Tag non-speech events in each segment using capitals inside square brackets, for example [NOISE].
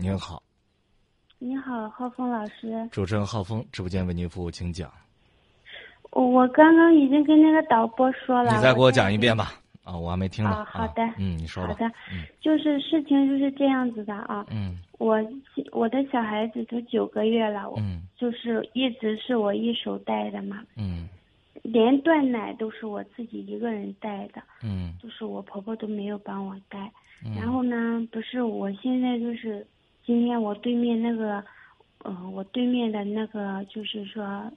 您好，你好，浩峰老师。主持人浩峰，直播间为您服务，请讲。我刚刚已经跟那个导播说了。你再给我讲一遍吧。啊，我还没听呢。啊，好的。嗯，你说吧。好的。嗯，就是事情就是这样子的啊。嗯。我我的小孩子都九个月了。嗯。就是一直是我一手带的嘛。嗯。连断奶都是我自己一个人带的。嗯。就是我婆婆都没有帮我带。嗯然后呢，不是我现在就是，今天我对面那个，呃，我对面的那个就是说，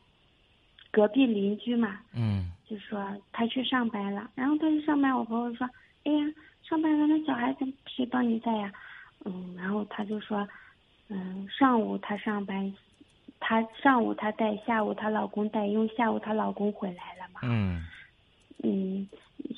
隔壁邻居嘛，嗯，就说他去上班了，然后他去上班，我婆婆说，哎呀，上班了，那小孩子谁帮你带呀？嗯，然后他就说，嗯，上午他上班，他上午他带，下午她老公带，因为下午她老公回来了嘛，嗯，嗯，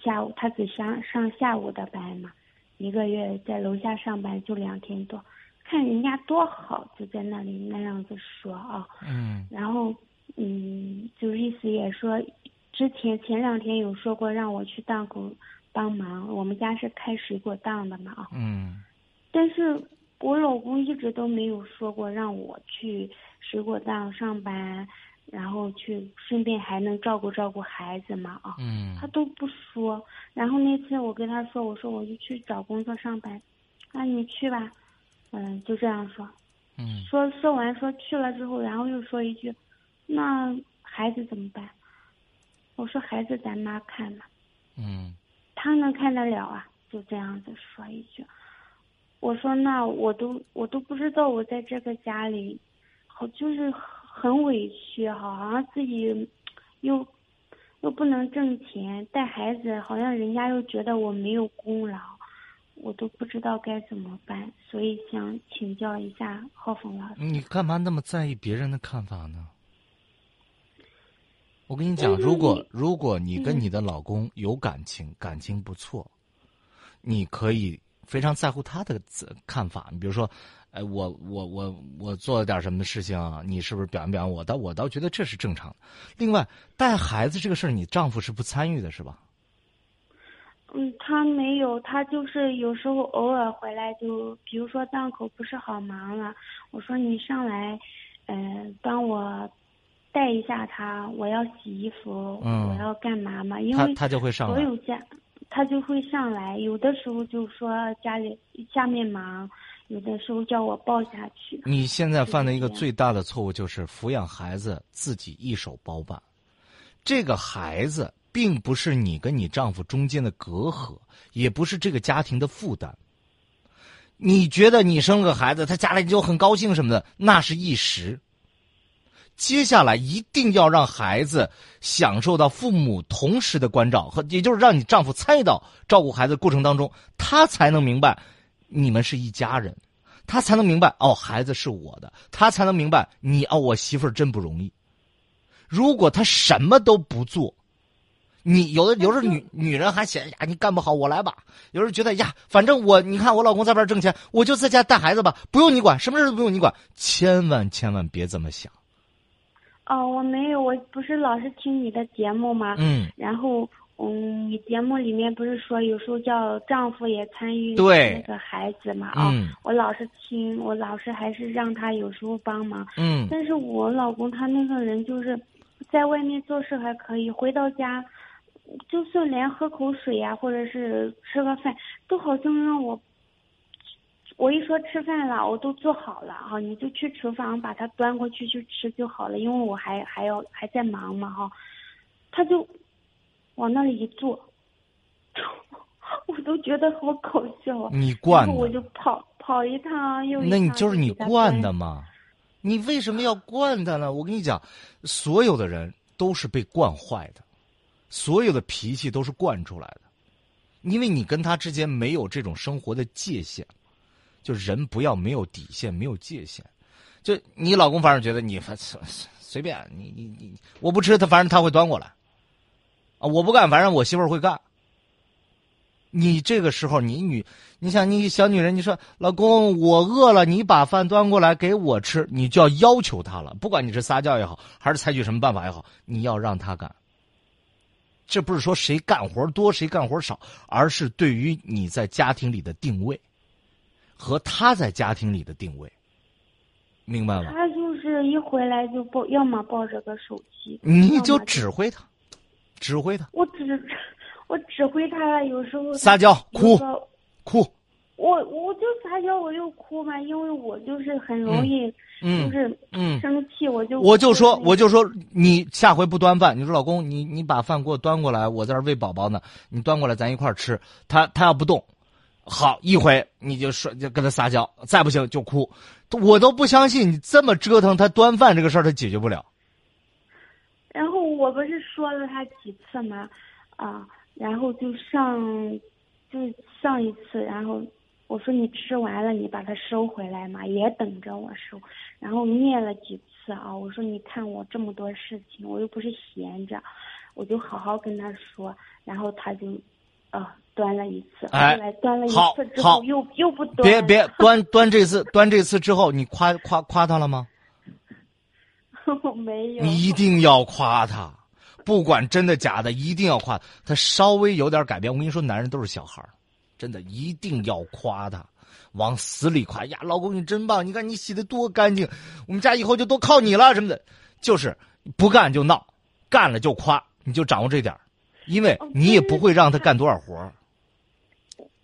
下午他只上上下午的班嘛。一个月在楼下上班就两天多，看人家多好，就在那里那样子说啊。嗯。然后，嗯，就意思也说，之前前两天有说过让我去档口帮忙，我们家是开水果档的嘛啊。嗯。但是我老公一直都没有说过让我去水果档上班。然后去顺便还能照顾照顾孩子嘛啊，嗯他都不说。然后那次我跟他说，我说我就去找工作上班，那你去吧，嗯就这样说。嗯。说说完说去了之后，然后又说一句，那孩子怎么办？我说孩子咱妈看嘛。嗯。他能看得了啊？就这样子说一句。我说那我都我都不知道我在这个家里，好就是。很委屈哈，好像自己又又不能挣钱带孩子，好像人家又觉得我没有功劳，我都不知道该怎么办，所以想请教一下浩峰老师。你干嘛那么在意别人的看法呢？我跟你讲，如果如果你跟你的老公有感情，感情不错，你可以非常在乎他的看法。你比如说。哎，我我我我做了点什么事情，你是不是表扬表扬我？倒我倒觉得这是正常的。另外，带孩子这个事儿，你丈夫是不参与的，是吧？嗯，他没有，他就是有时候偶尔回来，就比如说档口不是好忙了，我说你上来，嗯，帮我带一下他，我要洗衣服，我要干嘛嘛？因为他就会上来，所有家他就会上来，有的时候就说家里下面忙。有的时候叫我抱下去。你现在犯的一个最大的错误就是抚养孩子自己一手包办，这个孩子并不是你跟你丈夫中间的隔阂，也不是这个家庭的负担。你觉得你生了个孩子，他家里就很高兴什么的，那是一时。接下来一定要让孩子享受到父母同时的关照和，也就是让你丈夫参与到照顾孩子过程当中，他才能明白。你们是一家人，他才能明白哦，孩子是我的，他才能明白你哦，我媳妇儿真不容易。如果他什么都不做，你有的有时候女女人还嫌呀，你干不好，我来吧。有时候觉得呀，反正我你看我老公在外边挣钱，我就在家带孩子吧，不用你管，什么事都不用你管。千万千万别这么想。哦，我没有，我不是老是听你的节目吗？嗯。然后。嗯，你节目里面不是说有时候叫丈夫也参与那个孩子嘛？啊，我老是听，我老是还是让他有时候帮忙。嗯，但是我老公他那个人就是在外面做事还可以，回到家，就算连喝口水呀，或者是吃个饭，都好像让我，我一说吃饭了，我都做好了哈，你就去厨房把它端过去去吃就好了，因为我还还要还在忙嘛哈，他就。往那里一坐，[LAUGHS] 我都觉得好搞笑啊。你惯的，我就跑跑一趟又一趟。那你就是你惯的嘛？你为什么要惯他呢？我跟你讲，所有的人都是被惯坏的，所有的脾气都是惯出来的，因为你跟他之间没有这种生活的界限，就人不要没有底线，没有界限。就你老公反正觉得你反随便，你你你，我不吃他，反正他会端过来。啊，我不干，反正我媳妇儿会干。你这个时候，你女，你想你小女人，你说老公，我饿了，你把饭端过来给我吃，你就要要求他了。不管你是撒娇也好，还是采取什么办法也好，你要让他干。这不是说谁干活多谁干活少，而是对于你在家庭里的定位。和他在家庭里的定位，明白吗？他就是一回来就抱，要么抱着个手机，你就指挥他，指挥他我指 [LAUGHS] 我指挥他了，有时候撒娇哭哭，我我就撒娇，我又哭嘛，因为我就是很容易，嗯就是嗯。生气，我就我就说，我就说，你下回不端饭，你说老公，你你把饭给我端过来，我在这喂宝宝呢，你端过来，咱一块儿吃。他他要不动，好一回你就说就跟他撒娇，再不行就哭，我都不相信你这么折腾他端饭这个事儿他解决不了。然后我不是说了他几次吗？啊，然后就上，就上一次，然后我说你吃完了，你把它收回来嘛，也等着我收。然后念了几次啊，我说你看我这么多事情，我又不是闲着，我就好好跟他说。然后他就，啊，端了一次，哎后来端了一次之后又又不 [LAUGHS] 端。别别端端这次端这次之后，你夸夸夸他了吗？[LAUGHS] 我没有。你一定要夸他，不管真的假的，一定要夸他。稍微有点改变，我跟你说，男人都是小孩儿真的一定要夸他，往死里夸呀！老公你真棒，你看你洗的多干净，我们家以后就都靠你了什么的。就是不干就闹，干了就夸，你就掌握这点儿因为哦你也不会让他干多少活儿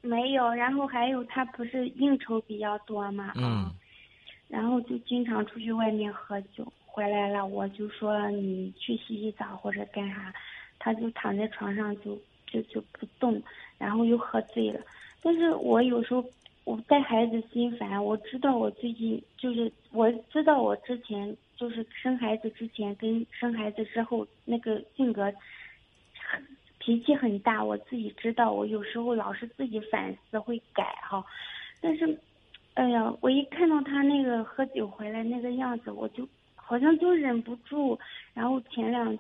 没有，然后还有他不是应酬比较多嘛，嗯啊，然后就经常出去外面喝酒，回来了我就说你去洗洗澡或者干啥，他就躺在床上就就就不动，然后又喝醉了。但是我有时候我带孩子心烦，我知道我最近就是我知道我之前就是生孩子之前跟生孩子之后那个性格很脾气很大，我自己知道，我有时候老是自己反思会改哈，但是，哎呀，我一看到他那个喝酒回来那个样子，我就好像就忍不住，然后前两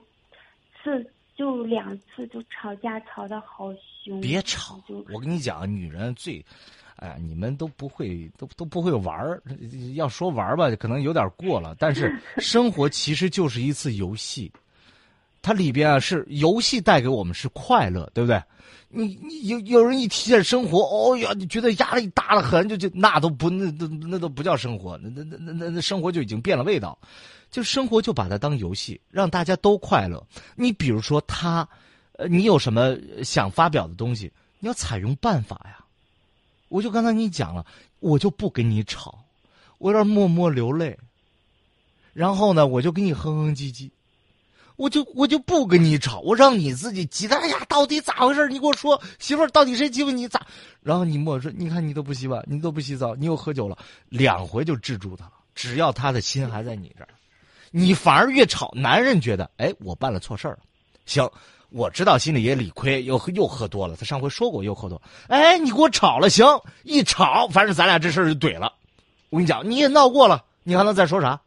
次就两次就吵架，吵得好凶。别吵！我跟你讲，女人最，哎呀，你们都不会，都都不会玩儿。要说玩儿吧，可能有点过了。但是生活其实就是一次游戏，它里边啊是游戏带给我们是快乐，对不对？你你有有人一提起生活，哦呀，你觉得压力大了很，就就那都不那那那都不叫生活，那那那那那生活就已经变了味道。就生活就把它当游戏，让大家都快乐。你比如说他，呃，你有什么想发表的东西，你要采用办法呀。我就刚才你讲了，我就不跟你吵，我有点默默流泪。然后呢，我就跟你哼哼唧唧，我就我就不跟你吵，我让你自己急的。哎呀，到底咋回事？你给我说，媳妇儿，到底谁欺负你咋？然后你跟我说，你看你都不洗碗，你都不洗澡，你又喝酒了，两回就制住他了。只要他的心还在你这儿，你反而越吵，男人觉得，哎，我办了错事儿了。行，我知道心里也理亏，又又喝多了。他上回说过又喝多，哎，你给我吵了，行，一吵，反正咱俩这事儿就怼了。我跟你讲，你也闹过了，你还能再说啥？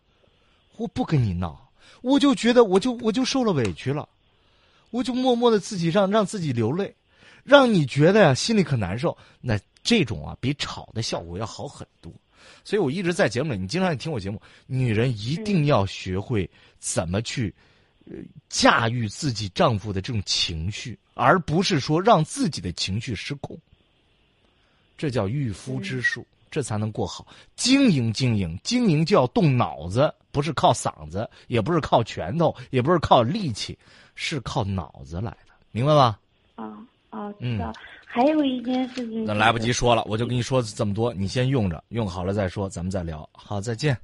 我不跟你闹，我就觉得我就我就受了委屈了，我就默默的自己让让自己流泪，让你觉得呀心里可难受。那这种啊，比吵的效果要好很多。所以我一直在节目里，你经常也听我节目，女人一定要学会怎么去，驾驭自己丈夫的这种情绪，而不是说让自己的情绪失控。这叫驭夫之术，这才能过好经营。经营，经营就要动脑子，不是靠嗓子，也不是靠拳头，也不是靠力气，是靠脑子来的，明白吧？啊啊，知道。还有一件事情，那来不及说了，我就跟你说这么多，你先用着，用好了再说，咱们再聊。好，再见。